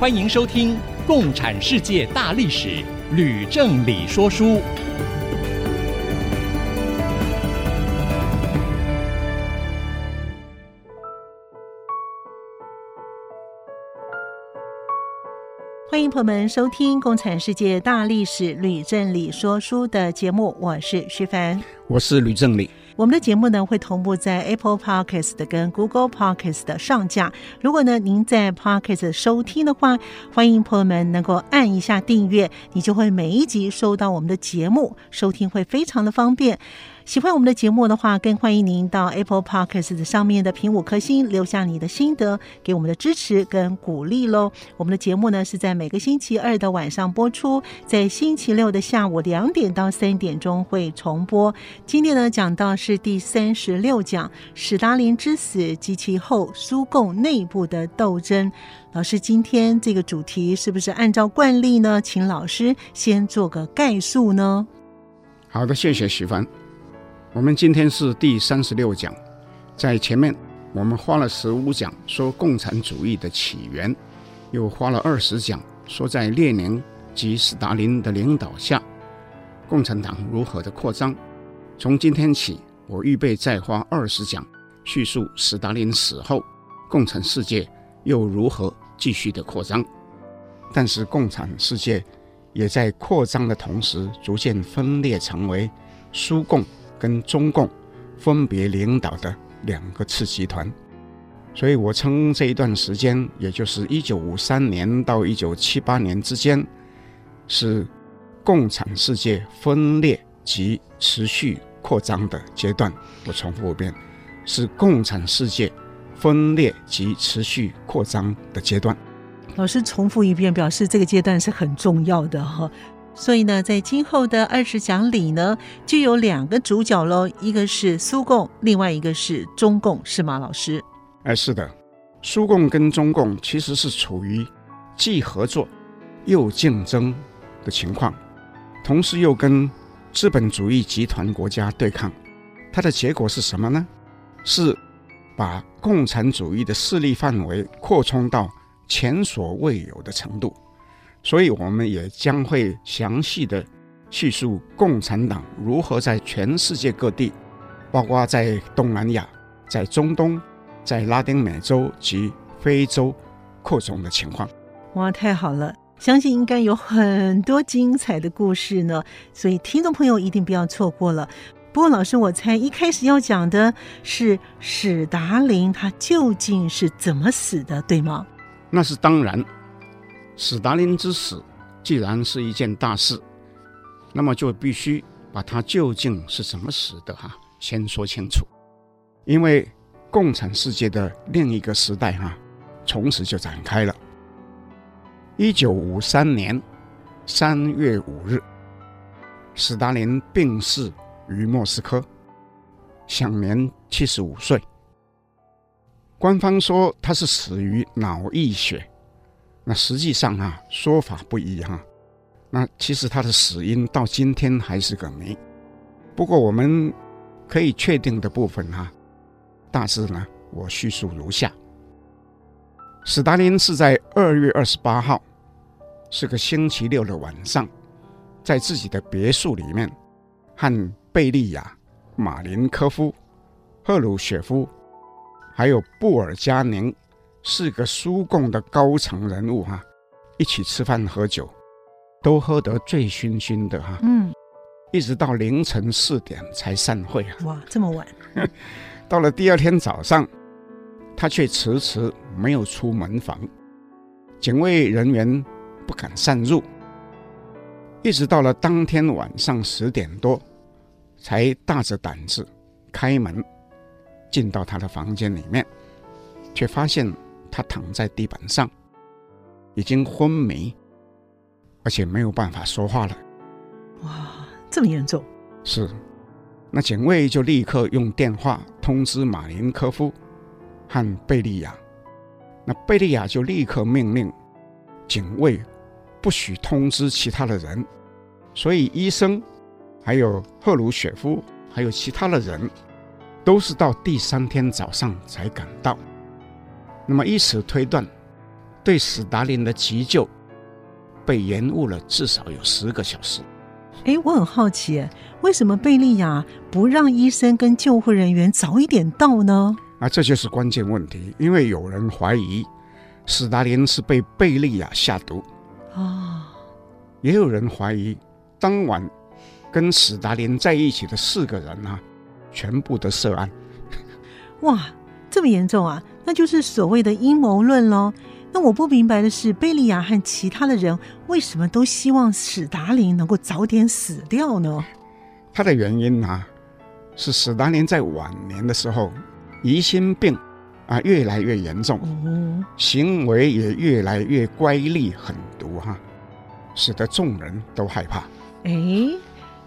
欢迎收听《共产世界大历史》，吕正理说书。欢迎朋友们收听《共产世界大历史》，吕正理说书的节目，我是徐凡，我是吕正理。我们的节目呢会同步在 Apple Podcast 跟 Google Podcast 的上架。如果呢您在 Podcast 收听的话，欢迎朋友们能够按一下订阅，你就会每一集收到我们的节目，收听会非常的方便。喜欢我们的节目的话，更欢迎您到 Apple Podcast 上面的评五颗星，留下你的心得，给我们的支持跟鼓励喽。我们的节目呢是在每个星期二的晚上播出，在星期六的下午两点到三点钟会重播。今天呢讲到是第三十六讲，史达林之死及其后苏共内部的斗争。老师，今天这个主题是不是按照惯例呢？请老师先做个概述呢？好的，谢谢徐凡。我们今天是第三十六讲，在前面我们花了十五讲说共产主义的起源，又花了二十讲说在列宁及斯大林的领导下，共产党如何的扩张。从今天起，我预备再花二十讲叙述斯大林死后，共产世界又如何继续的扩张。但是共产世界也在扩张的同时，逐渐分裂成为苏共。跟中共分别领导的两个次集团，所以我称这一段时间，也就是一九五三年到一九七八年之间，是共产世界分裂及持续扩张的阶段。我重复一遍，是共产世界分裂及持续扩张的阶段。老师重复一遍，表示这个阶段是很重要的哈。所以呢，在今后的二十讲里呢，就有两个主角喽，一个是苏共，另外一个是中共，是吗，老师？哎，是的，苏共跟中共其实是处于既合作又竞争的情况，同时又跟资本主义集团国家对抗。它的结果是什么呢？是把共产主义的势力范围扩充到前所未有的程度。所以，我们也将会详细的叙述共产党如何在全世界各地，包括在东南亚、在中东、在拉丁美洲及非洲扩充的情况。哇，太好了！相信应该有很多精彩的故事呢，所以听众朋友一定不要错过了。不过，老师，我猜一开始要讲的是史达林他究竟是怎么死的，对吗？那是当然。史达林之死既然是一件大事，那么就必须把他究竟是怎么死的哈，先说清楚。因为共产世界的另一个时代哈，从此就展开了。一九五三年三月五日，史达林病逝于莫斯科，享年七十五岁。官方说他是死于脑溢血。那实际上啊，说法不一哈。那其实他的死因到今天还是个谜。不过我们可以确定的部分哈，大致呢，我叙述如下：史达林是在二月二十八号，是个星期六的晚上，在自己的别墅里面，和贝利亚、马林科夫、赫鲁雪夫，还有布尔加宁。四个苏共的高层人物哈、啊，一起吃饭喝酒，都喝得醉醺醺的哈、啊。嗯，一直到凌晨四点才散会啊。哇，这么晚！到了第二天早上，他却迟迟没有出门房，警卫人员不敢擅入，一直到了当天晚上十点多，才大着胆子开门进到他的房间里面，却发现。他躺在地板上，已经昏迷，而且没有办法说话了。哇，这么严重？是。那警卫就立刻用电话通知马林科夫和贝利亚。那贝利亚就立刻命令警卫不许通知其他的人。所以医生，还有赫鲁雪夫，还有其他的人，都是到第三天早上才赶到。那么以此推断，对史达林的急救被延误了至少有十个小时。哎，我很好奇，为什么贝利亚不让医生跟救护人员早一点到呢？啊，这就是关键问题，因为有人怀疑史达林是被贝利亚下毒啊，哦、也有人怀疑当晚跟史达林在一起的四个人啊，全部都涉案。哇，这么严重啊？那就是所谓的阴谋论喽。那我不明白的是，贝利亚和其他的人为什么都希望史达林能够早点死掉呢？他的原因啊，是史达林在晚年的时候，疑心病啊越来越严重，哦、行为也越来越乖戾狠毒哈、啊，使得众人都害怕。哎，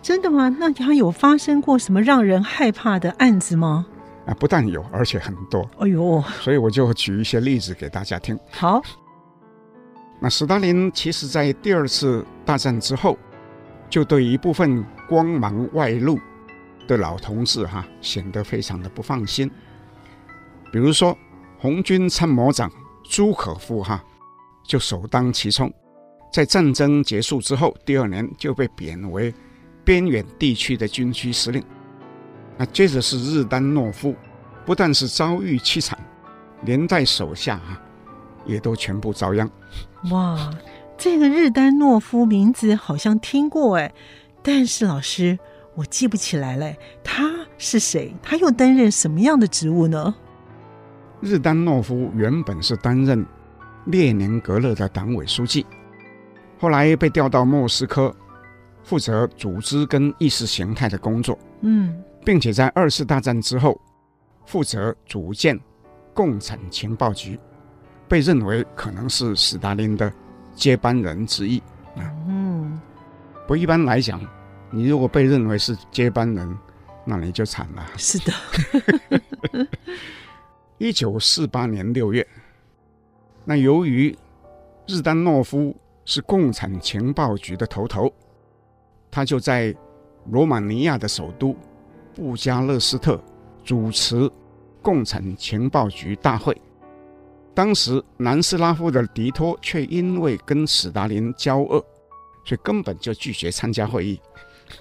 真的吗？那他有发生过什么让人害怕的案子吗？啊，不但有，而且很多。哎呦，所以我就举一些例子给大家听。好，那斯大林其实在第二次大战之后，就对一部分光芒外露的老同志哈、啊，显得非常的不放心。比如说，红军参谋长朱可夫哈、啊，就首当其冲，在战争结束之后，第二年就被贬为边远地区的军区司令。那接着是日丹诺夫，不但是遭遇凄惨，连带手下啊，也都全部遭殃。哇，这个日丹诺夫名字好像听过哎，但是老师我记不起来了，他是谁？他又担任什么样的职务呢？日丹诺夫原本是担任列宁格勒的党委书记，后来被调到莫斯科，负责组织跟意识形态的工作。嗯。并且在二次大战之后，负责组建共产情报局，被认为可能是斯大林的接班人之一。嗯，不一般来讲，你如果被认为是接班人，那你就惨了。是的。一九四八年六月，那由于日丹诺夫是共产情报局的头头，他就在罗马尼亚的首都。布加勒斯特主持共产情报局大会，当时南斯拉夫的迪托却因为跟史达林交恶，所以根本就拒绝参加会议。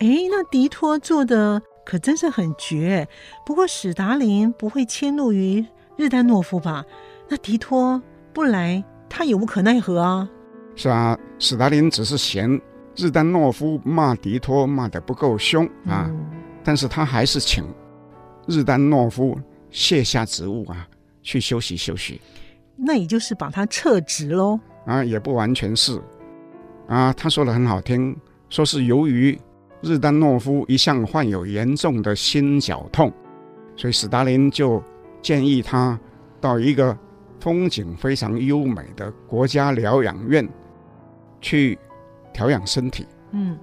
哎，那迪托做的可真是很绝。不过史达林不会迁怒于日丹诺夫吧？那迪托不来，他也无可奈何啊。是啊，史达林只是嫌日丹诺夫骂迪托骂得不够凶啊。嗯但是他还是请日丹诺夫卸下职务啊，去休息休息。那也就是把他撤职喽？啊，也不完全是。啊，他说的很好听，说是由于日丹诺夫一向患有严重的心绞痛，所以史达林就建议他到一个风景非常优美的国家疗养院去调养身体。嗯，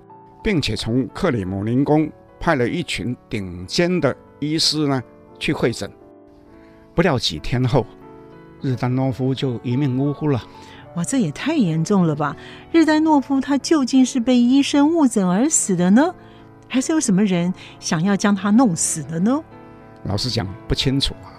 并且从克里姆林宫。派了一群顶尖的医师呢去会诊，不料几天后，日丹诺夫就一命呜呼了。哇，这也太严重了吧！日丹诺夫他究竟是被医生误诊而死的呢，还是有什么人想要将他弄死的呢？老实讲不清楚啊，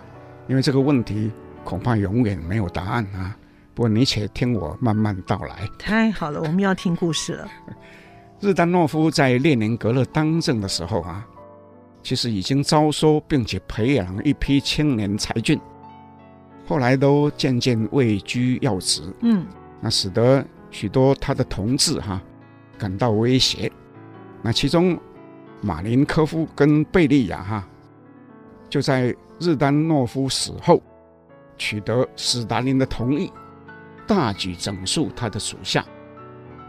因为这个问题恐怕永远没有答案啊。不过你且听我慢慢道来。太好了，我们要听故事了。日丹诺夫在列宁格勒当政的时候啊，其实已经招收并且培养了一批青年才俊，后来都渐渐位居要职。嗯，那使得许多他的同志哈、啊、感到威胁。那其中马林科夫跟贝利亚哈、啊，就在日丹诺夫死后，取得斯达林的同意，大举整肃他的属下，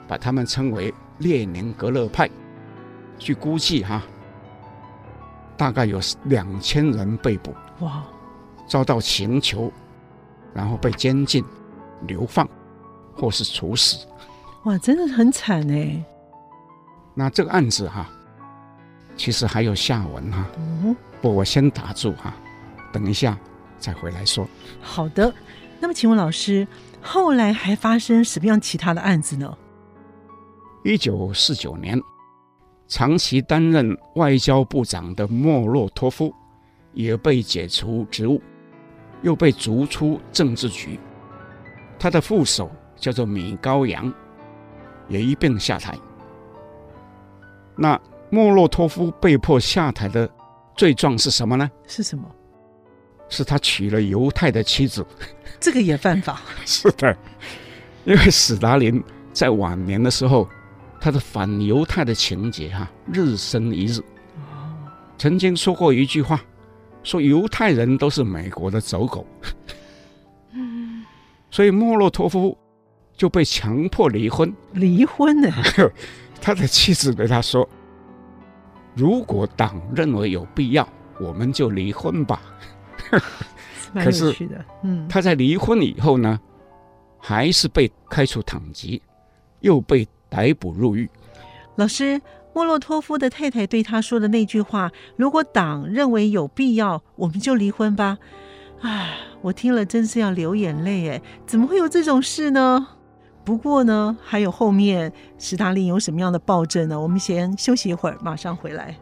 把他们称为。列宁格勒派，据估计哈，大概有两千人被捕，哇，遭到刑求，然后被监禁、流放，或是处死。哇，真的很惨哎！那这个案子哈，其实还有下文哈。嗯，不，我先打住哈，等一下再回来说。好的，那么请问老师，后来还发生什么样其他的案子呢？一九四九年，长期担任外交部长的莫洛托夫也被解除职务，又被逐出政治局。他的副手叫做米高扬。也一并下台。那莫洛托夫被迫下台的罪状是什么呢？是什么？是他娶了犹太的妻子。这个也犯法？是的，因为史达林在晚年的时候，他的反犹太的情节哈、啊、日深一日。曾经说过一句话，说犹太人都是美国的走狗。所以莫洛托夫。就被强迫离婚，离婚呢？他的妻子对他说：“如果党认为有必要，我们就离婚吧。”可是，嗯，他在离婚以后呢，还是被开除党籍，又被逮捕入狱。老师，莫洛托夫的太太对他说的那句话：“如果党认为有必要，我们就离婚吧。”唉，我听了真是要流眼泪哎！怎么会有这种事呢？不过呢，还有后面斯大林有什么样的暴政呢？我们先休息一会儿，马上回来。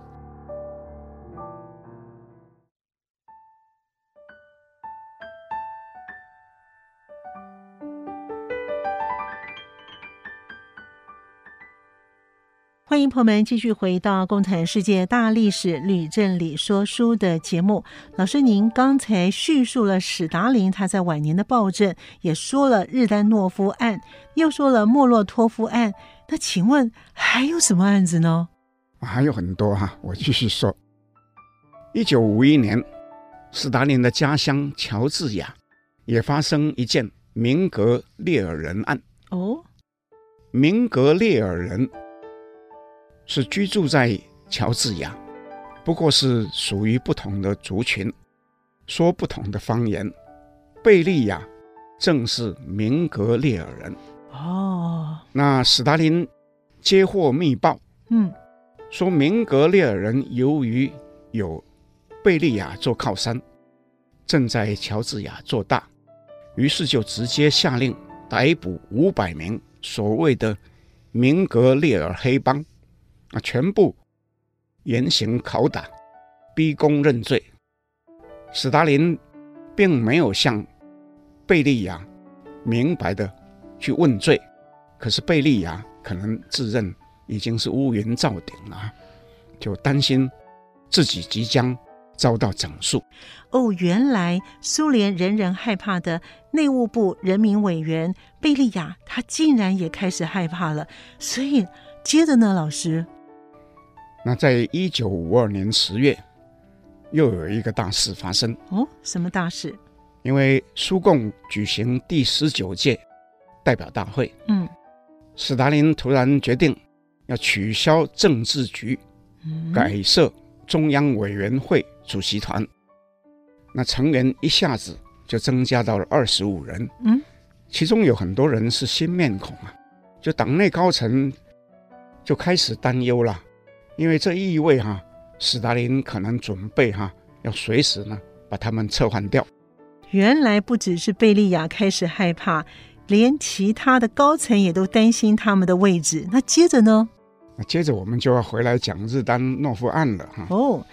欢迎朋友们继续回到《共产世界大历史吕振理说书》的节目。老师，您刚才叙述了史达林他在晚年的暴政，也说了日丹诺夫案，又说了莫洛托夫案。那请问还有什么案子呢？还有很多哈、啊，我继续说。一九五一年，史达林的家乡乔治亚也发生一件明格列尔人案。哦，明格列尔人。是居住在乔治亚，不过是属于不同的族群，说不同的方言。贝利亚正是明格列尔人。哦，那斯大林接获密报，嗯，说明格列尔人由于有贝利亚做靠山，正在乔治亚做大，于是就直接下令逮捕五百名所谓的明格列尔黑帮。啊！全部严刑拷打，逼供认罪。史达林并没有向贝利亚明白的去问罪，可是贝利亚可能自认已经是乌云罩顶了，就担心自己即将遭到整肃。哦，原来苏联人人害怕的内务部人民委员贝利亚，他竟然也开始害怕了。所以接着呢，老师。那在一九五二年十月，又有一个大事发生哦。什么大事？因为苏共举行第十九届代表大会，嗯，斯大林突然决定要取消政治局，嗯，改设中央委员会主席团。那成员一下子就增加到了二十五人，嗯，其中有很多人是新面孔啊，就党内高层就开始担忧了。因为这意味哈，斯大林可能准备哈，要随时呢把他们撤换掉。原来不只是贝利亚开始害怕，连其他的高层也都担心他们的位置。那接着呢？那接着我们就要回来讲日丹诺夫案了哈。哦，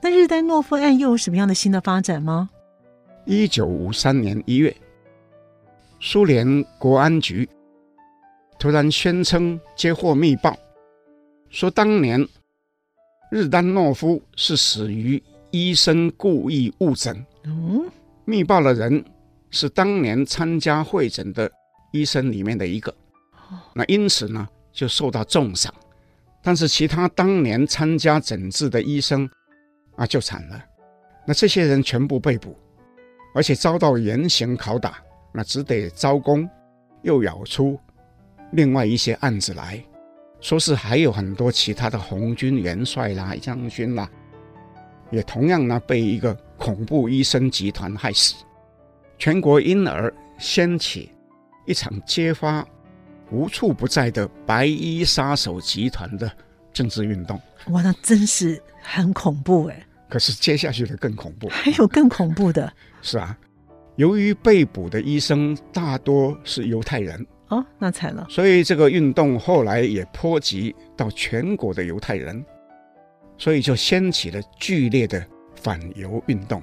那日丹诺夫案又有什么样的新的发展吗？一九五三年一月，苏联国安局突然宣称接获密报，说当年。日丹诺夫是死于医生故意误诊。嗯，密报的人是当年参加会诊的医生里面的一个。那因此呢，就受到重赏。但是其他当年参加诊治的医生啊，就惨了。那这些人全部被捕，而且遭到严刑拷打，那只得招供，又咬出另外一些案子来。说是还有很多其他的红军元帅啦、将军啦，也同样呢被一个恐怖医生集团害死，全国因而掀起一场揭发无处不在的白衣杀手集团的政治运动。哇，那真是很恐怖哎！可是接下去的更恐怖，还有更恐怖的。是啊，由于被捕的医生大多是犹太人哦，那惨了。所以这个运动后来也波及到全国的犹太人，所以就掀起了剧烈的反犹运动。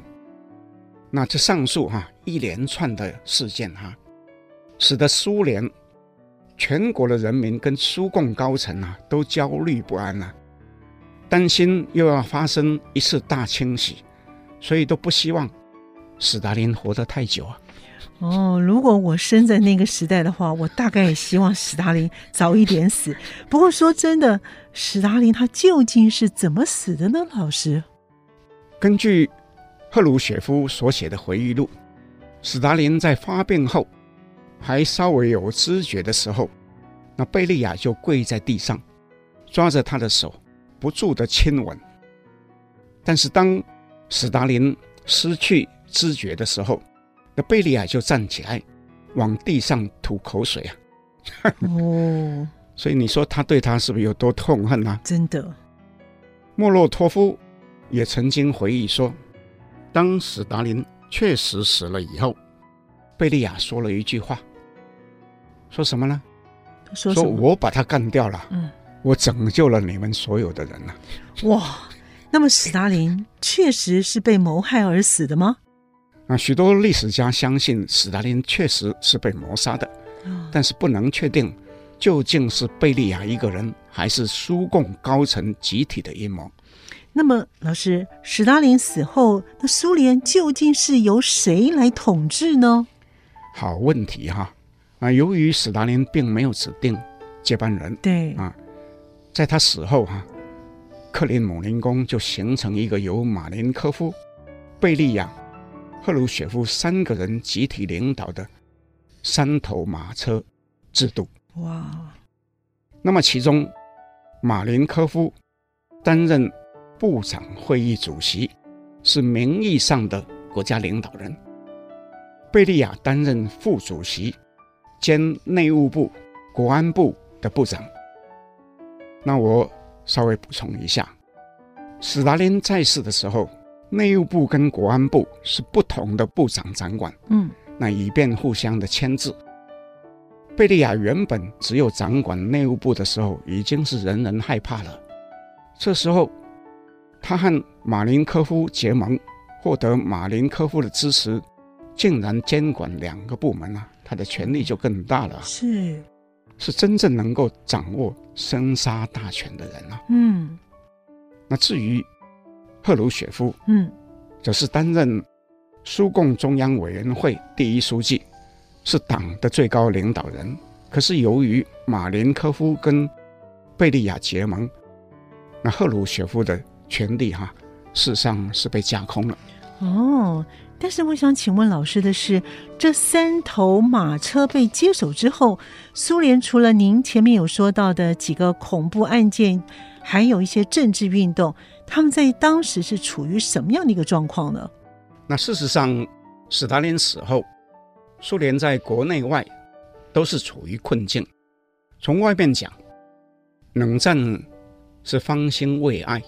那这上述哈、一连串的事件哈、使得苏联全国的人民跟苏共高层啊都焦虑不安啊。担心又要发生一次大清洗，所以都不希望斯大林活得太久啊。哦，如果我生在那个时代的话，我大概也希望史达林早一点死。不过说真的，史达林他究竟是怎么死的呢？老师，根据赫鲁雪夫所写的回忆录，史达林在发病后还稍微有知觉的时候，那贝利亚就跪在地上，抓着他的手。不住的亲吻，但是当史达林失去知觉的时候，那贝利亚就站起来，往地上吐口水啊！哦，所以你说他对他是不是有多痛恨啊？真的，莫洛托夫也曾经回忆说，当史达林确实死了以后，贝利亚说了一句话，说什么呢？说，说我把他干掉了。嗯。我拯救了你们所有的人了。哇，那么史达林确实是被谋害而死的吗？啊，许多历史家相信史达林确实是被谋杀的，但是不能确定究竟是贝利亚一个人，还是苏共高层集体的阴谋。那么，老师，史达林死后，那苏联究竟是由谁来统治呢？好问题哈！啊，由于史达林并没有指定接班人，对啊。在他死后，哈，克林姆林宫就形成一个由马林科夫、贝利亚、赫鲁雪夫三个人集体领导的三头马车制度。哇！那么其中，马林科夫担任部长会议主席，是名义上的国家领导人；贝利亚担任副主席兼内务部、国安部的部长。那我稍微补充一下，史达林在世的时候，内务部跟国安部是不同的部长掌管，嗯，那以便互相的牵制。贝利亚原本只有掌管内务部的时候，已经是人人害怕了。这时候，他和马林科夫结盟，获得马林科夫的支持，竟然监管两个部门啊，他的权力就更大了。是。是真正能够掌握生杀大权的人啊。嗯，那至于赫鲁雪夫，嗯，则是担任苏共中央委员会第一书记，是党的最高领导人。可是由于马林科夫跟贝利亚结盟，那赫鲁雪夫的权力哈、啊，事实上是被架空了。哦。但是我想请问老师的是，这三头马车被接手之后，苏联除了您前面有说到的几个恐怖案件，还有一些政治运动，他们在当时是处于什么样的一个状况呢？那事实上，斯大林死后，苏联在国内外都是处于困境。从外面讲，冷战是方兴未艾，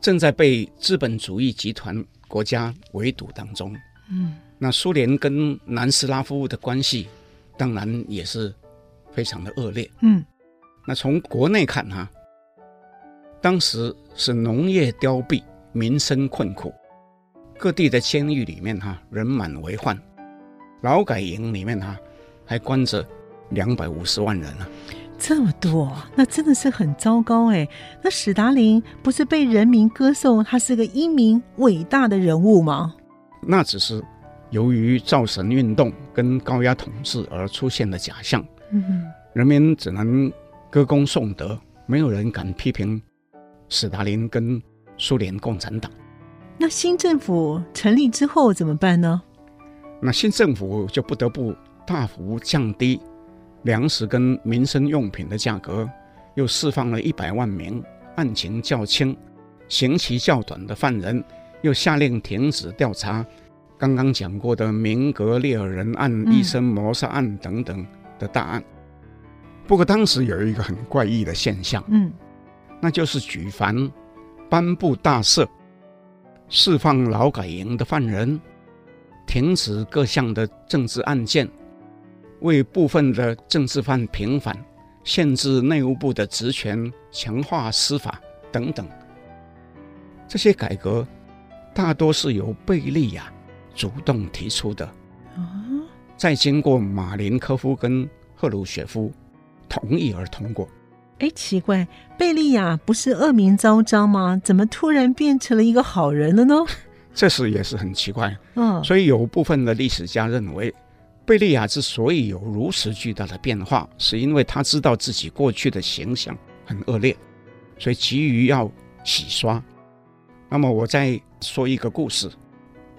正在被资本主义集团。国家围堵当中，嗯，那苏联跟南斯拉夫的关系当然也是非常的恶劣，嗯，那从国内看哈，当时是农业凋敝，民生困苦，各地的监狱里面哈人满为患，劳改营里面哈还关着两百五十万人啊。这么多，那真的是很糟糕哎。那史达林不是被人民歌颂他是个英明伟大的人物吗？那只是由于造神运动跟高压统治而出现的假象。嗯，人民只能歌功颂德，没有人敢批评史大林跟苏联共产党。那新政府成立之后怎么办呢？那新政府就不得不大幅降低。粮食跟民生用品的价格，又释放了一百万名案情较轻、刑期较短的犯人，又下令停止调查刚刚讲过的明格列尔人案、嗯、医生谋杀案等等的大案。不过当时有一个很怪异的现象，嗯，那就是举凡颁布大赦、释放劳改营的犯人、停止各项的政治案件、为部分的政治犯平反、限制内务部的职权、强化司法等等，这些改革大多是由贝利亚主动提出的，再经过马林科夫跟赫鲁雪夫。同意而通过。哎，奇怪，贝利亚不是恶名昭彰吗？怎么突然变成了一个好人了呢？这事也是很奇怪。嗯，所以有部分的历史家认为，贝利亚之所以有如此巨大的变化，是因为他知道自己过去的形象很恶劣，所以急于要洗刷。那么，我再说一个故事，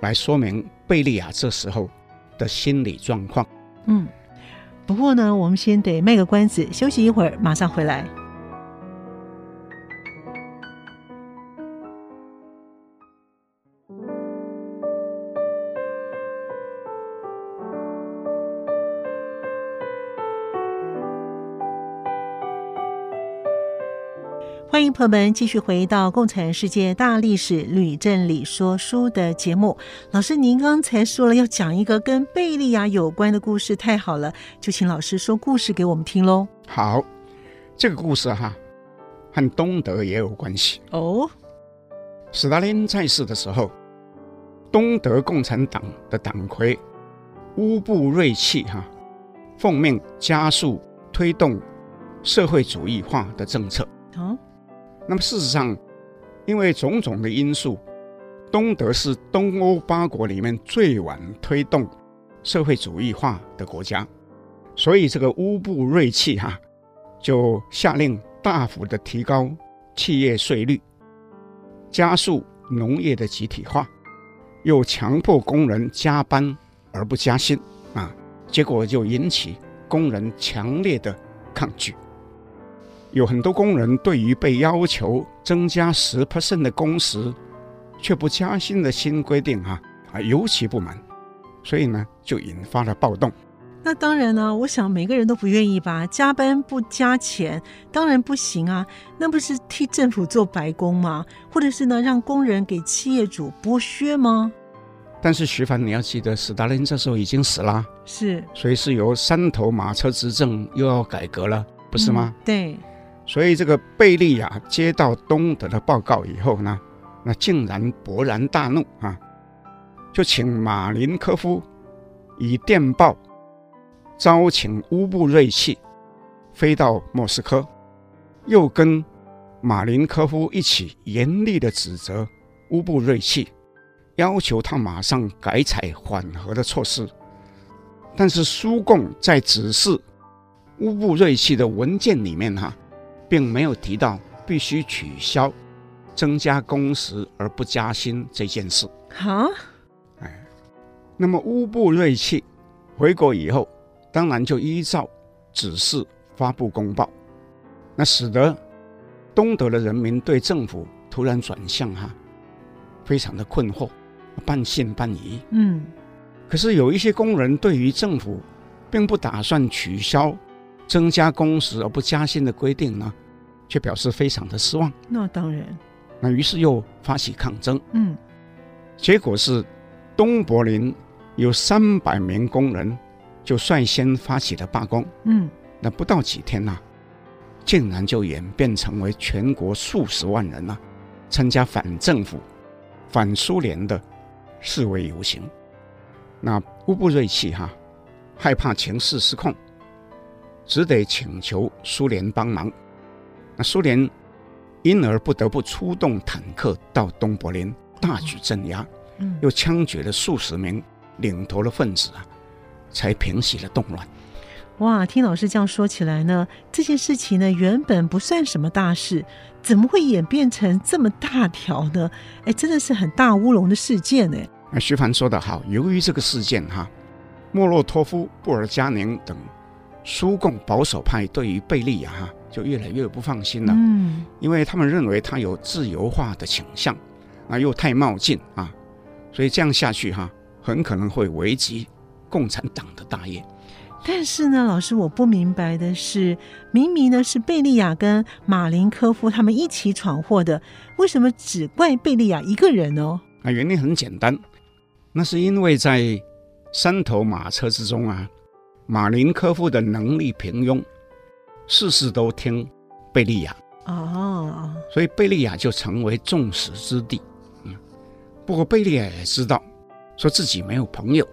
来说明贝利亚这时候的心理状况。嗯。不过呢，我们先得卖个关子，休息一会儿，马上回来。欢迎朋友们继续回到《共产世界大历史吕振理说书》的节目。老师，您刚才说了要讲一个跟贝利亚有关的故事，太好了，就请老师说故事给我们听喽。好，这个故事哈，和东德也有关系哦。斯大林在世的时候，东德共产党的党魁乌布瑞契哈，奉命加速推动社会主义化的政策。哦。那么事实上，因为种种的因素，东德是东欧八国里面最晚推动社会主义化的国家，所以这个乌布瑞契哈就下令大幅的提高企业税率，加速农业的集体化，又强迫工人加班而不加薪啊，结果就引起工人强烈的抗拒。有很多工人对于被要求增加十 percent 的工时，却不加薪的新规定啊啊尤其不满，所以呢就引发了暴动。那当然呢，我想每个人都不愿意吧，加班不加钱当然不行啊，那不是替政府做白工吗？或者是呢让工人给企业主剥削吗？但是徐凡，你要记得，斯大林这时候已经死了，是，所以是由三头马车执政又要改革了，不是吗？嗯、对。所以，这个贝利亚接到东德的报告以后呢，那竟然勃然大怒啊，就请马林科夫以电报召请乌布瑞契飞到莫斯科，又跟马林科夫一起严厉地指责乌布瑞契，要求他马上改采缓和的措施。但是苏共在指示乌布瑞契的文件里面哈、并没有提到必须取消增加工时而不加薪这件事。哈，哎，那么乌布瑞契回国以后，当然就依照指示发布公报，那使得东德的人民对政府突然转向哈，非常的困惑，半信半疑。嗯，可是有一些工人对于政府并不打算取消增加工时而不加薪的规定呢，却表示非常的失望。那当然，那于是又发起抗争。嗯，结果是东柏林有三百名工人就率先发起了罢工。嗯，那不到几天呐、啊，竟然就演变成为全国数十万人呐、啊、参加反政府、反苏联的示威游行。那乌布瑞奇哈害怕情势失控，只得请求苏联帮忙。那苏联因而不得不出动坦克到东柏林大举镇压，嗯，又枪决了数十名领头的分子啊，才平息了动乱。哇，听老师这样说起来呢，这件事情呢原本不算什么大事，怎么会演变成这么大条呢？哎，真的是很大乌龙的事件呢。那徐凡说得好，由于这个事件哈，莫洛托夫、布尔加宁等苏共保守派对于贝利亚哈。就越来越不放心了，嗯，因为他们认为他有自由化的倾向，啊，又太冒进啊，所以这样下去哈，很可能会危及共产党的大业。但是呢，老师，我不明白的是，明明呢是贝利亚跟马林科夫他们一起闯祸的，为什么只怪贝利亚一个人呢？啊，原因很简单，那是因为在三头马车之中啊，马林科夫的能力平庸，事事都听贝利亚哦，所以贝利亚就成为众矢之的。嗯，不过贝利亚也知道，说自己没有朋友。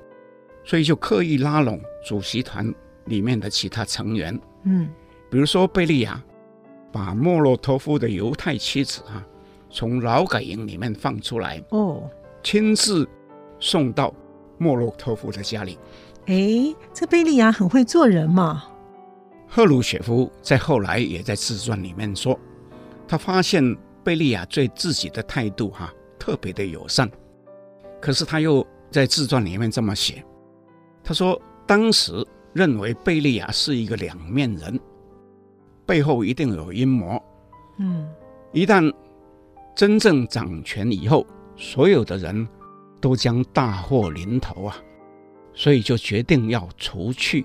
所以就刻意拉拢主席团里面的其他成员，嗯，比如说贝利亚把莫洛托夫的犹太妻子啊从劳改营里面放出来，哦，亲自送到莫洛托夫的家里。哎，这贝利亚很会做人嘛。赫鲁雪夫在后来也在自传里面说，他发现贝利亚对自己的态度哈、啊、特别的友善，可是他又在自传里面这么写。他说：“当时认为贝利亚是一个两面人，背后一定有阴谋。嗯，一旦真正掌权以后，所有的人都将大祸临头啊！所以就决定要除去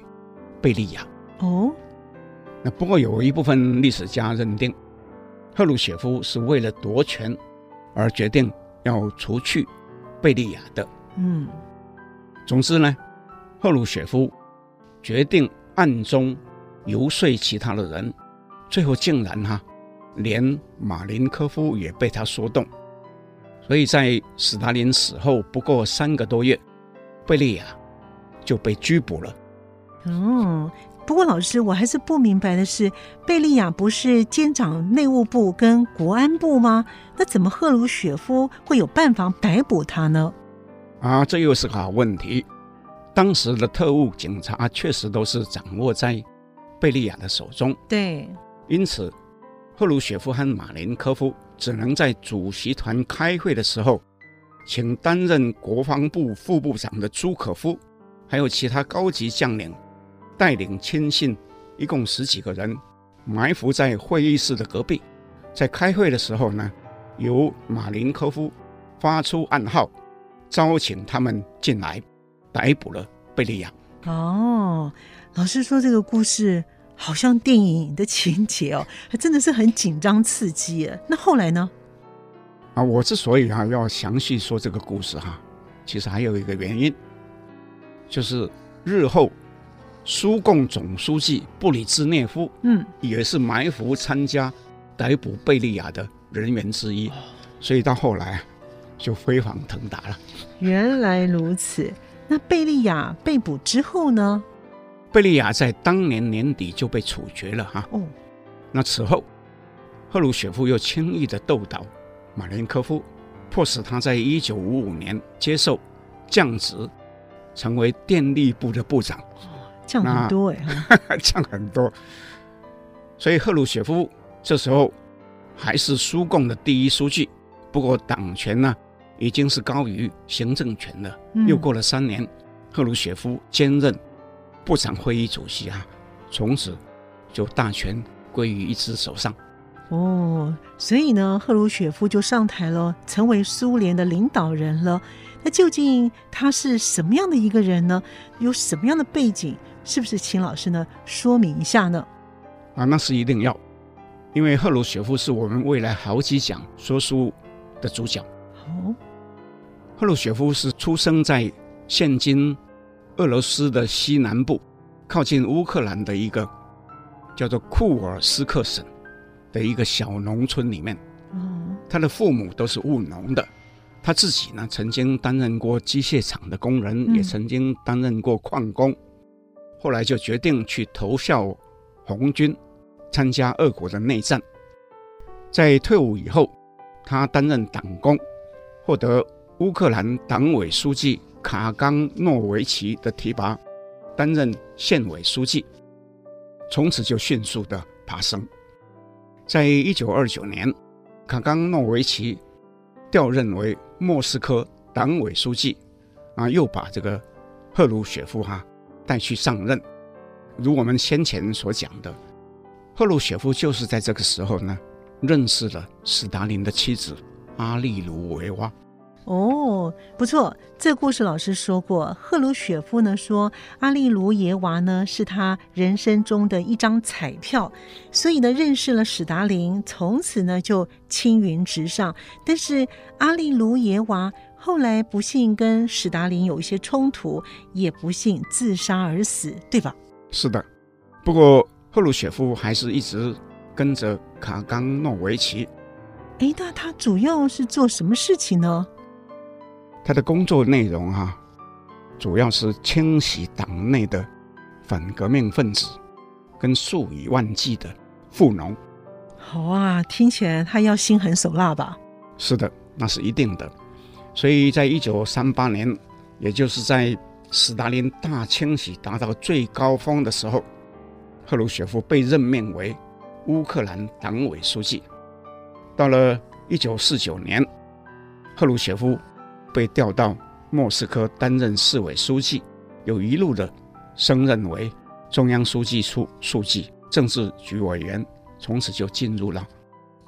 贝利亚。哦，那不过有一部分历史家认定，赫鲁雪夫是为了夺权而决定要除去贝利亚的。嗯，总之呢。”赫鲁雪夫决定暗中游说其他的人，最后竟然哈，连马林科夫也被他说动，所以在斯大林死后不过三个多月，贝利亚就被拘捕了。嗯，不过老师，我还是不明白的是，贝利亚不是兼掌内务部跟国安部吗？那怎么赫鲁雪夫会有办法逮捕他呢？啊，这又是个好问题。当时的特务警察确实都是掌握在贝利亚的手中，对，因此赫鲁雪夫和马林科夫只能在主席团开会的时候，请担任国防部副部长的朱可夫，还有其他高级将领带领亲信，一共十几个人，埋伏在会议室的隔壁，在开会的时候呢，由马林科夫发出暗号，招请他们进来。逮捕了贝利亚。哦，老师说这个故事好像电影的情节哦，还真的是很紧张刺激。那后来呢？啊，我之所以啊要详细说这个故事哈，其实还有一个原因，就是日后苏共总书记布里兹涅夫，嗯，也是埋伏参加逮捕贝利亚的人员之一，所以到后来就飞黄腾达了。原来如此。那贝利亚被捕之后呢？贝利亚在当年年底就被处决了哈。哦，那此后，赫鲁雪夫又轻易的斗倒马林科夫，迫使他在一九五五年接受降职，成为电力部的部长。哦，降很多哎，降很多。所以赫鲁雪夫这时候还是苏共的第一书记，不过党权呢？已经是高于行政权了。又过了三年，赫鲁雪夫兼任部长会议主席啊，从此就大权归于一只手上。哦，所以呢，赫鲁雪夫就上台了，成为苏联的领导人了。那究竟他是什么样的一个人呢？有什么样的背景？是不是请老师呢说明一下呢？啊，那是一定要，因为赫鲁雪夫是我们未来好几讲说书的主角。哦，赫鲁雪夫是出生在现今俄罗斯的西南部，靠近乌克兰的一个叫做库尔斯克省的一个小农村里面。嗯，他的父母都是务农的，他自己呢曾经担任过机械厂的工人，也曾经担任过矿工，后来就决定去投效红军，参加俄国的内战。在退伍以后，他担任党工。获得乌克兰党委书记卡冈诺维奇的提拔，担任县委书记，从此就迅速的爬升。在一九二九年，卡冈诺维奇调任为莫斯科党委书记，啊，又把这个赫鲁雪夫哈带去上任。如我们先前所讲的，赫鲁雪夫就是在这个时候呢，认识了斯大林的妻子。阿利卢维娃，哦，不错，这故事老师说过，赫鲁雪夫呢说阿利卢耶娃呢是他人生中的一张彩票，所以呢认识了史达林，从此呢就青云直上。但是阿利卢耶娃后来不幸跟史达林有一些冲突，也不幸自杀而死，对吧？是的，不过赫鲁雪夫还是一直跟着卡冈诺维奇。哎，那他主要是做什么事情呢？他的工作内容哈、啊，主要是清洗党内的反革命分子，跟数以万计的富农。好啊，听起来他要心狠手辣吧？是的，那是一定的。所以在一九三八年，也就是在斯大林大清洗达到最高峰的时候，赫鲁雪夫被任命为乌克兰党委书记。到了一九四九年，赫鲁雪夫。被调到莫斯科担任市委书记，又一路的升任为中央书记处书记、政治局委员，从此就进入了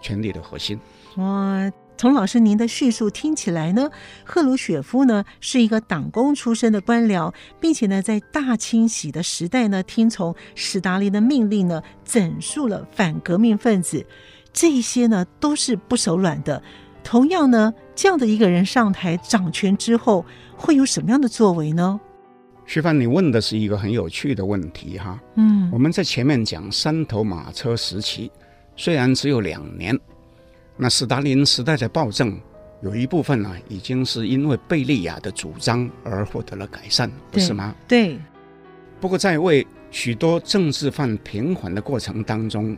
权力的核心。哇，从老师您的叙述听起来呢，赫鲁雪夫呢是一个党工出身的官僚，并且呢在大清洗的时代呢，听从史达林的命令呢，整肃了反革命分子，这些呢都是不手软的。同样呢，这样的一个人上台掌权之后，会有什么样的作为呢？徐帆，你问的是一个很有趣的问题哈。嗯，我们在前面讲三头马车时期，虽然只有两年，那斯大林时代的暴政有一部分呢，已经是因为贝利亚的主张而获得了改善，不是吗？对。不过在为许多政治犯平缓的过程当中，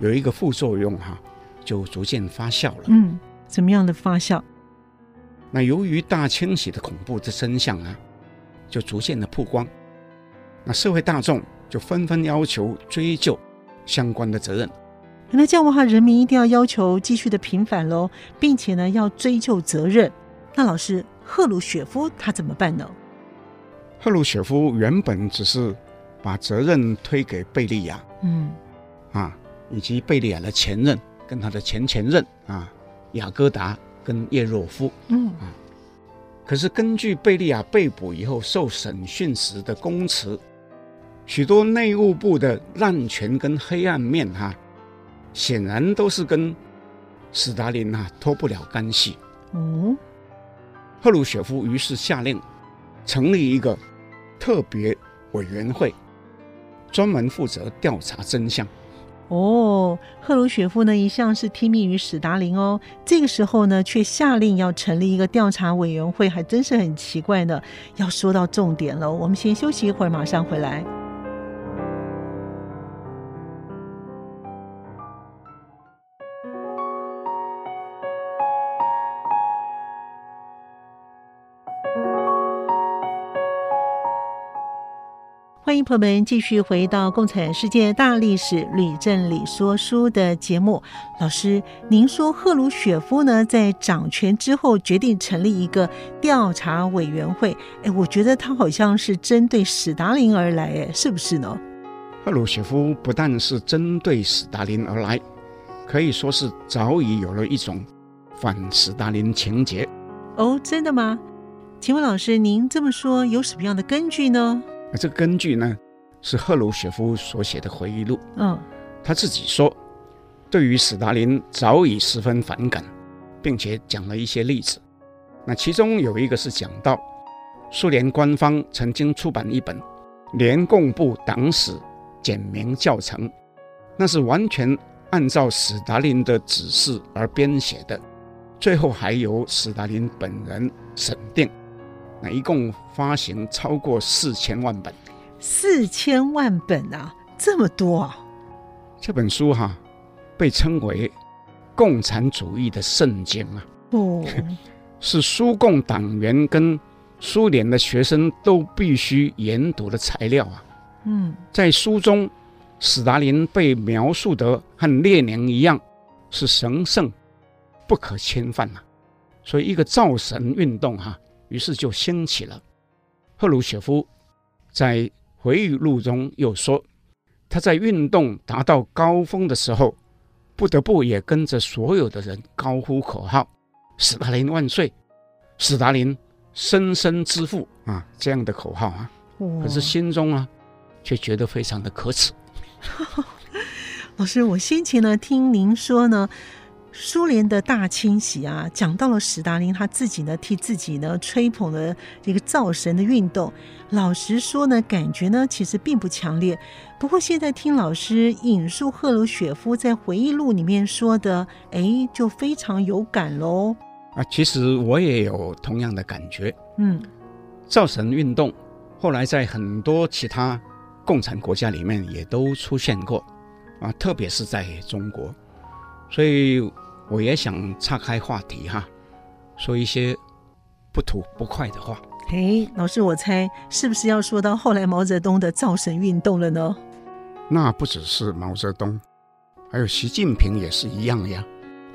有一个副作用哈，就逐渐发酵了。嗯。怎么样的发酵？那由于大清洗的恐怖之真相啊，就逐渐的曝光，那社会大众就纷纷要求追究相关的责任。那这样的话，人民一定要要求继续的平反喽，并且呢要追究责任。那老师赫鲁雪夫他怎么办呢？赫鲁雪夫原本只是把责任推给贝利亚，嗯，啊，以及贝利亚的前任跟他的前前任啊。雅各达跟叶若夫，嗯啊，可是根据贝利亚被捕以后受审讯时的供词，许多内务部的滥权跟黑暗面哈、啊，显然都是跟斯大林啊脱不了干系。嗯，赫鲁雪夫于是下令成立一个特别委员会，专门负责调查真相。哦，赫鲁雪夫呢一向是听命于史达林哦，这个时候呢却下令要成立一个调查委员会，还真是很奇怪呢。要说到重点了，我们先休息一会儿，马上回来。迎朋友们继续回到《共产世界大历史吕正理说书》的节目。老师，您说赫鲁雪夫呢在掌权之后决定成立一个调查委员会，哎，我觉得他好像是针对史达林而来，哎，是不是呢？赫鲁雪夫不但是针对史达林而来，可以说是早已有了一种反史达林情节。哦，真的吗？请问老师，您这么说有什么样的根据呢？那这个根据呢，是赫鲁雪夫所写的回忆录。嗯，他自己说，对于斯大林早已十分反感，并且讲了一些例子。那其中有一个是讲到，苏联官方曾经出版一本联共部党史简明教程，那是完全按照斯大林的指示而编写的，最后还由斯大林本人审定。那一共发行超过四千万本，四千万本啊，这么多啊！这本书哈、啊，被称为共产主义的圣经啊，哦，是苏共党员跟苏联的学生都必须研读的材料啊。嗯，在书中，斯大林被描述得和列宁一样，是神圣不可侵犯啊。所以，一个造神运动哈、啊。于是就兴起了。赫鲁雪夫在回忆录中又说，他在运动达到高峰的时候，不得不也跟着所有的人高呼口号：“斯大林万岁！斯大林深深之父啊这样的口号啊，可是心中啊却觉得非常的可耻。老师，我先前呢听您说呢，苏联的大清洗啊，讲到了史达林他自己呢替自己呢吹捧的一个造神的运动。老实说呢，感觉呢其实并不强烈。不过现在听老师引述赫鲁雪夫在回忆录里面说的，哎，就非常有感喽。啊，其实我也有同样的感觉。嗯，造神运动后来在很多其他共产国家里面也都出现过，啊，特别是在中国。所以我也想岔开话题哈，说一些不吐不快的话。哎，老师，我猜是不是要说到后来毛泽东的造神运动了呢？那不只是毛泽东，还有习近平也是一样呀。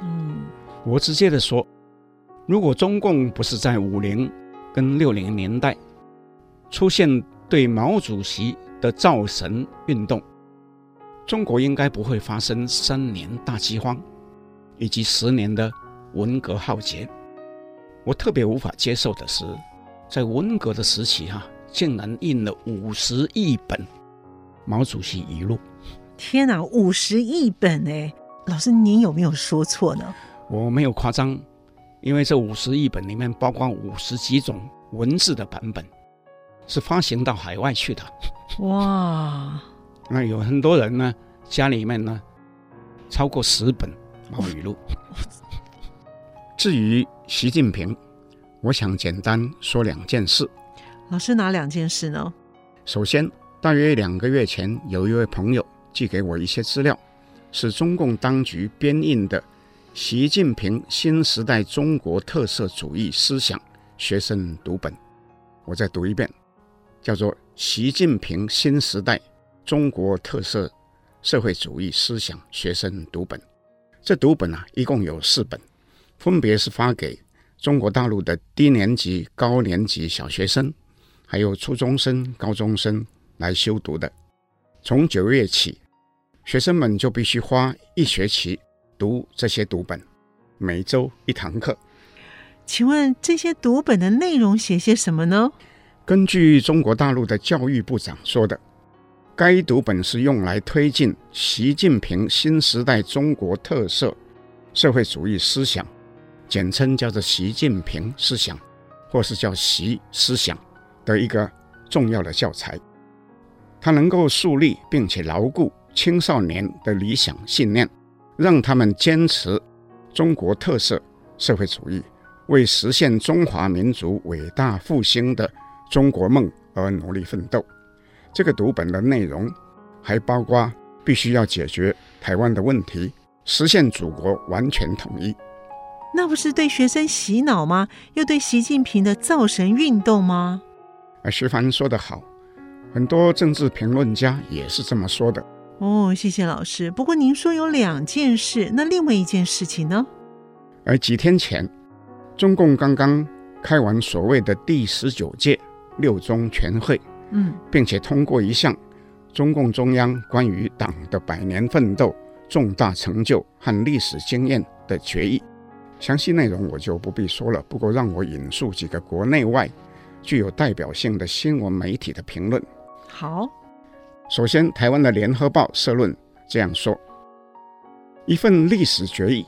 嗯，我直接的说，如果中共不是在五零跟六零年代出现对毛主席的造神运动，中国应该不会发生三年大饥荒，以及十年的文革浩劫。我特别无法接受的是，在文革的时期哈、啊，竟然印了五十亿本。毛主席语录，天哪，五十亿本哎！老师，您有没有说错呢？我没有夸张，因为这五十亿本里面包括五十几种文字的版本，是发行到海外去的。哇！那有很多人呢，家里面呢超过十本毛语录。至于习近平，我想简单说两件事。老师，哪两件事呢？首先。大约两个月前，有一位朋友寄给我一些资料，是中共当局编印的《习近平新时代中国特色主义思想学生读本》。我再读一遍，叫做《习近平新时代中国特色社会主义思想学生读本》。这读本啊，一共有四本，分别是发给中国大陆的低年级、高年级小学生，还有初中生、高中生。来修读的，从九月起，学生们就必须花一学期读这些读本，每周一堂课。请问这些读本的内容写些什么呢？根据中国大陆的教育部长说的，该读本是用来推进习近平新时代中国特色社会主义思想，简称叫做习近平思想，或是叫习思想的一个重要的教材。它能够树立并且牢固青少年的理想信念，让他们坚持中国特色社会主义，为实现中华民族伟大复兴的中国梦而努力奋斗。这个读本的内容还包括必须要解决台湾的问题，实现祖国完全统一。那不是对学生洗脑吗？又对习近平的造神运动吗？啊徐凡说得好。很多政治评论家也是这么说的。哦，谢谢老师。不过您说有两件事，那另外一件事情呢？而几天前，中共刚刚开完所谓的第十九届六中全会，嗯，并且通过一项中共中央关于党的百年奋斗重大成就和历史经验的决议。详细内容我就不必说了。不过让我引述几个国内外具有代表性的新闻媒体的评论。好，首先，台湾的《联合报》社论这样说：一份历史决议，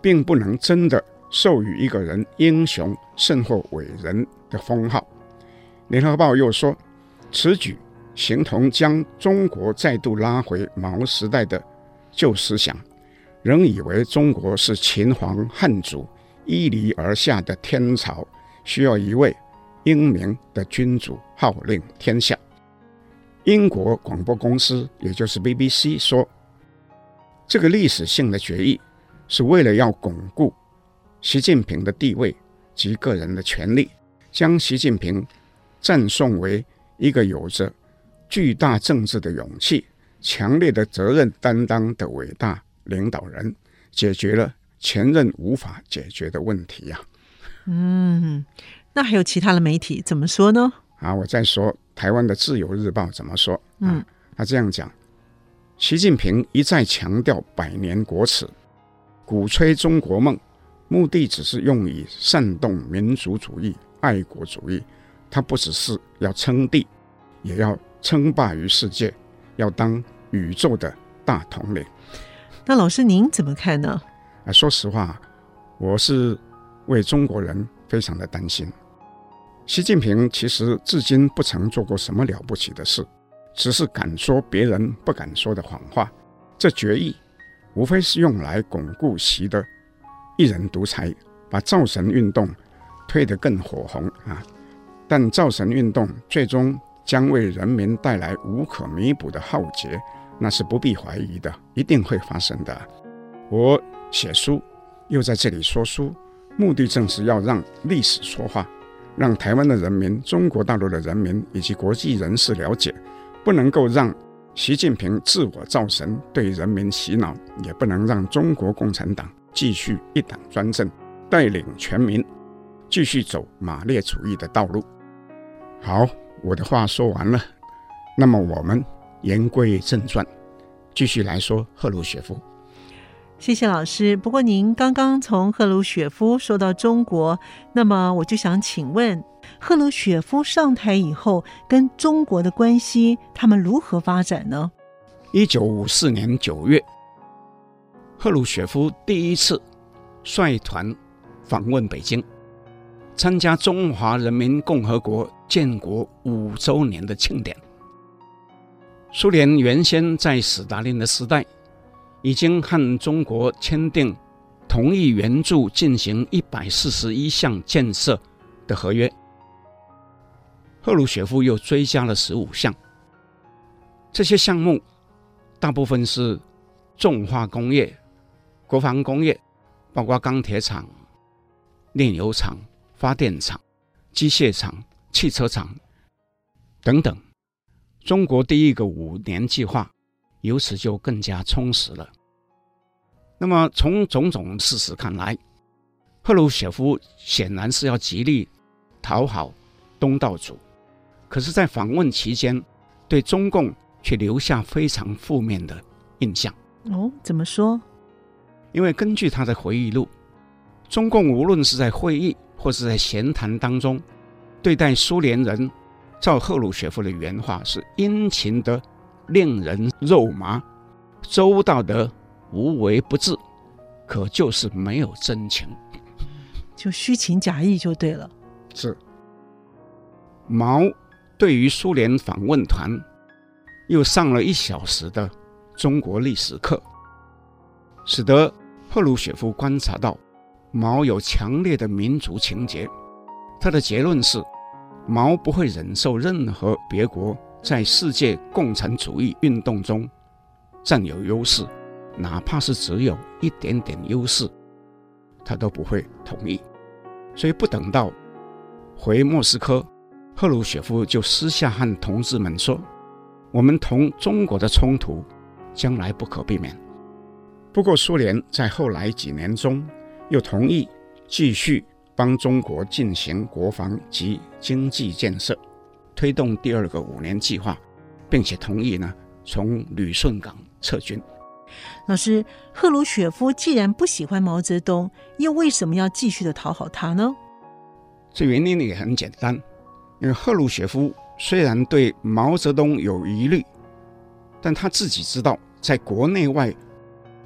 并不能真的授予一个人英雄甚或伟人的封号。《联合报》又说，此举形同将中国再度拉回毛时代的旧思想，仍以为中国是秦皇汉族依离而下的天朝，需要一位英明的君主号令天下。英国广播公司，也就是 BBC 说，这个历史性的决议是为了要巩固习近平的地位及个人的权利，将习近平赞颂为一个有着巨大政治的勇气、强烈的责任担当的伟大领导人，解决了前任无法解决的问题呀。嗯，那还有其他的媒体怎么说呢？啊，我在说。台湾的《自由日报》怎么说？嗯，他这样讲：习近平一再强调百年国耻，鼓吹中国梦，目的只是用以煽动民族主义、爱国主义。他不只是要称帝，也要称霸于世界，要当宇宙的大统领。那老师您怎么看呢？啊，说实话，我是为中国人非常的担心。习近平其实至今不曾做过什么了不起的事，只是敢说别人不敢说的谎话。这决议无非是用来巩固习的一人独裁，把造神运动推得更火红啊！但造神运动最终将为人民带来无可弥补的浩劫，那是不必怀疑的，一定会发生的。我写书，又在这里说书，目的正是要让历史说话，让台湾的人民、中国大陆的人民以及国际人士了解，不能够让习近平自我造神，对人民洗脑，也不能让中国共产党继续一党专政，带领全民继续走马列主义的道路。好，我的话说完了，那么我们言归正传，继续来说赫鲁雪夫。谢谢老师。不过您刚刚从赫鲁雪夫说到中国，那么我就想请问，赫鲁雪夫上台以后跟中国的关系，他们如何发展呢？一九五四年九月，赫鲁雪夫第一次率团访问北京。参加中华人民共和国建国五周年的庆典。苏联原先在斯大林的时代，已经和中国签订同意援助进行一百四十一项建设的合约。赫鲁雪夫又追加了十五项。这些项目大部分是重化工业、国防工业，包括钢铁厂、炼油厂。发电厂、机械厂、汽车厂等等，中国第一个五年计划由此就更加充实了。那么从种种事实看来，赫鲁雪夫显然是要极力讨好东道主，可是，在访问期间，对中共却留下非常负面的印象。哦，怎么说？因为根据他的回忆录，中共无论是在会议，或是在闲谈当中，对待苏联人，照赫鲁雪夫的原话是殷勤的，令人肉麻，周到的无微不至，可就是没有真情，就虚情假意就对了。是。毛对于苏联访问团又上了一小时的中国历史课，使得赫鲁雪夫观察到。毛有强烈的民族情结，他的结论是：毛不会忍受任何别国在世界共产主义运动中占有优势，哪怕是只有一点点优势，他都不会同意。所以不等到回莫斯科，赫鲁雪夫就私下和同志们说：“我们同中国的冲突将来不可避免。”不过，苏联在后来几年中，又同意继续帮中国进行国防及经济建设，推动第二个五年计划，并且同意呢从旅顺港撤军。老师，赫鲁雪夫既然不喜欢毛泽东，又为什么要继续的讨好他呢？这原因也很简单，因为赫鲁雪夫虽然对毛泽东有疑虑，但他自己知道在国内外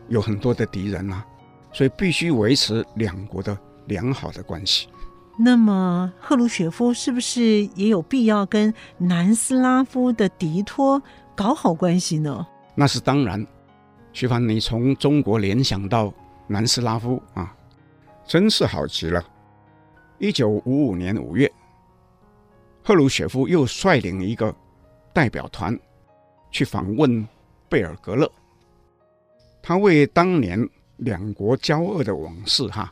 有很多的敌人啊。所以必须维持两国的良好的关系。那么，赫鲁雪夫是不是也有必要跟南斯拉夫的迪托搞好关系呢？那是当然。徐凡，你从中国联想到南斯拉夫啊，真是好极了。一九五五年五月，赫鲁雪夫又率领一个代表团去访问贝尔格勒，他为当年。两国交恶的往事，哈，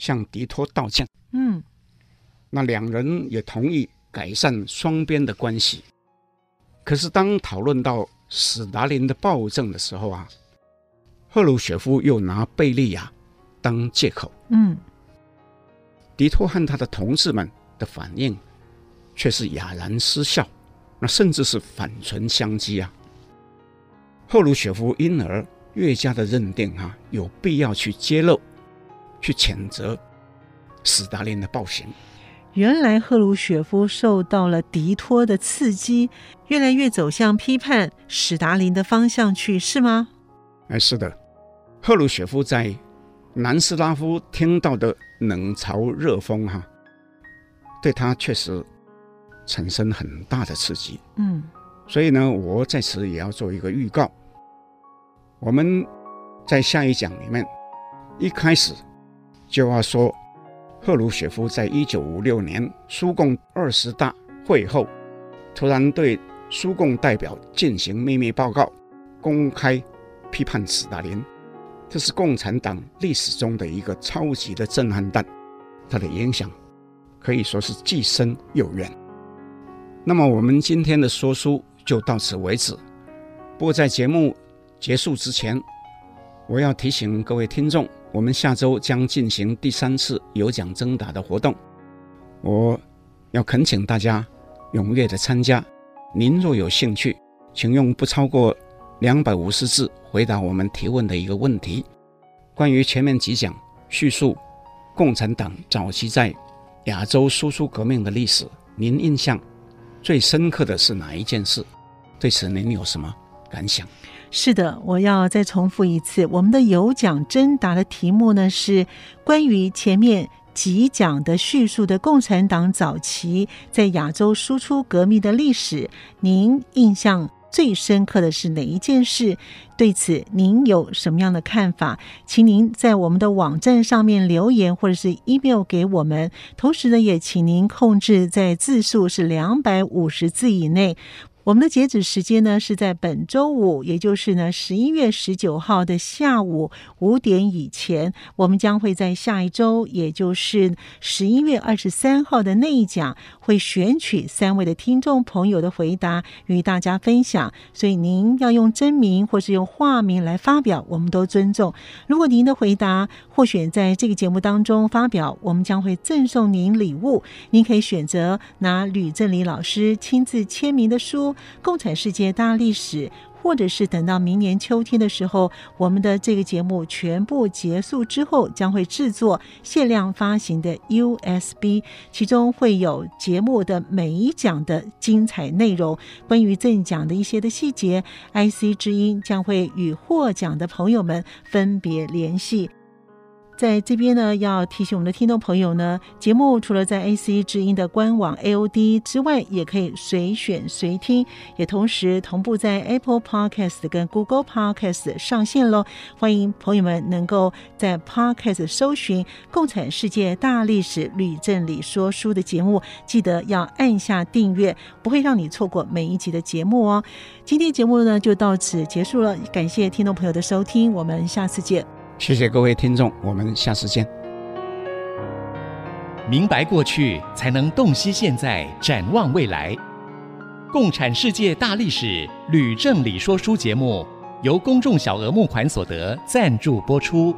向迪托道歉。嗯，那两人也同意改善双边的关系。可是当讨论到史达林的暴政的时候啊，赫鲁雪夫又拿贝利亚当借口。嗯，迪托和他的同志们的反应却是哑然失笑，那甚至是反唇相讥啊。赫鲁雪夫因而。越加的认定哈、啊、有必要去揭露去谴责斯大林的暴行。原来赫鲁雪夫受到了迪托的刺激，越来越走向批判史达林的方向去，是吗？哎，是的，赫鲁雪夫在南斯拉夫听到的冷嘲热讽，哈，对他确实产生很大的刺激。嗯，所以呢，我在此也要做一个预告。我们在下一讲里面，一开始就要说。赫鲁雪夫在一九五六年苏共二十大会后，突然对苏共代表进行秘密报告，公开批判斯大林，这是共产党历史中的一个超级的震撼弹，它的影响可以说是既深又远。那么我们今天的说书就到此为止。不过在节目结束之前，我要提醒各位听众。我们下周将进行第三次有奖征答的活动，我要恳请大家踊跃的参加。您若有兴趣，请用不超过两百五十字回答我们提问的一个问题：关于前面几讲叙述共产党早期在亚洲输出革命的历史，您印象最深刻的是哪一件事？对此您有什么感想？是的，我要再重复一次，我们的有奖征答的题目呢，是关于前面几讲的叙述的共产党早期在亚洲输出革命的历史，您印象最深刻的是哪一件事？对此您有什么样的看法？请您在我们的网站上面留言，或者是 email 给我们。同时呢，也请您控制在字数是两百五十字以内。我们的截止时间呢，是在本周五，也就是呢十一月十九号的下午五点以前。我们将会在下一周，也就是十一月二十三号的那一讲，会选取三位的听众朋友的回答与大家分享。所以您要用真名或是用化名来发表，我们都尊重。如果您的回答获选在这个节目当中发表，我们将会赠送您礼物。您可以选择拿吕正理老师亲自签名的书。共产世界大历史，或者是等到明年秋天的时候，我们的这个节目全部结束之后，将会制作限量发行的 USB，其中会有节目的每一讲的精彩内容，关于赠奖的一些的细节，IC 之音将会与获奖的朋友们分别联系。在这边呢，要提醒我们的听众朋友呢，节目除了在 AC 之音的官网 AOD 之外，也可以随选随听，也同时同步在 Apple Podcast 跟 Google Podcast 上线喽。欢迎朋友们能够在 Podcast 搜寻《共产世界大历史吕正理说书》的节目，记得要按下订阅，不会让你错过每一集的节目哦。今天节目呢就到此结束了，感谢听众朋友的收听，我们下次见。谢谢各位听众，我们下次见。明白过去，才能洞悉现在，展望未来。共产世界大历史吕正理说书节目，由公众小额募款所得赞助播出。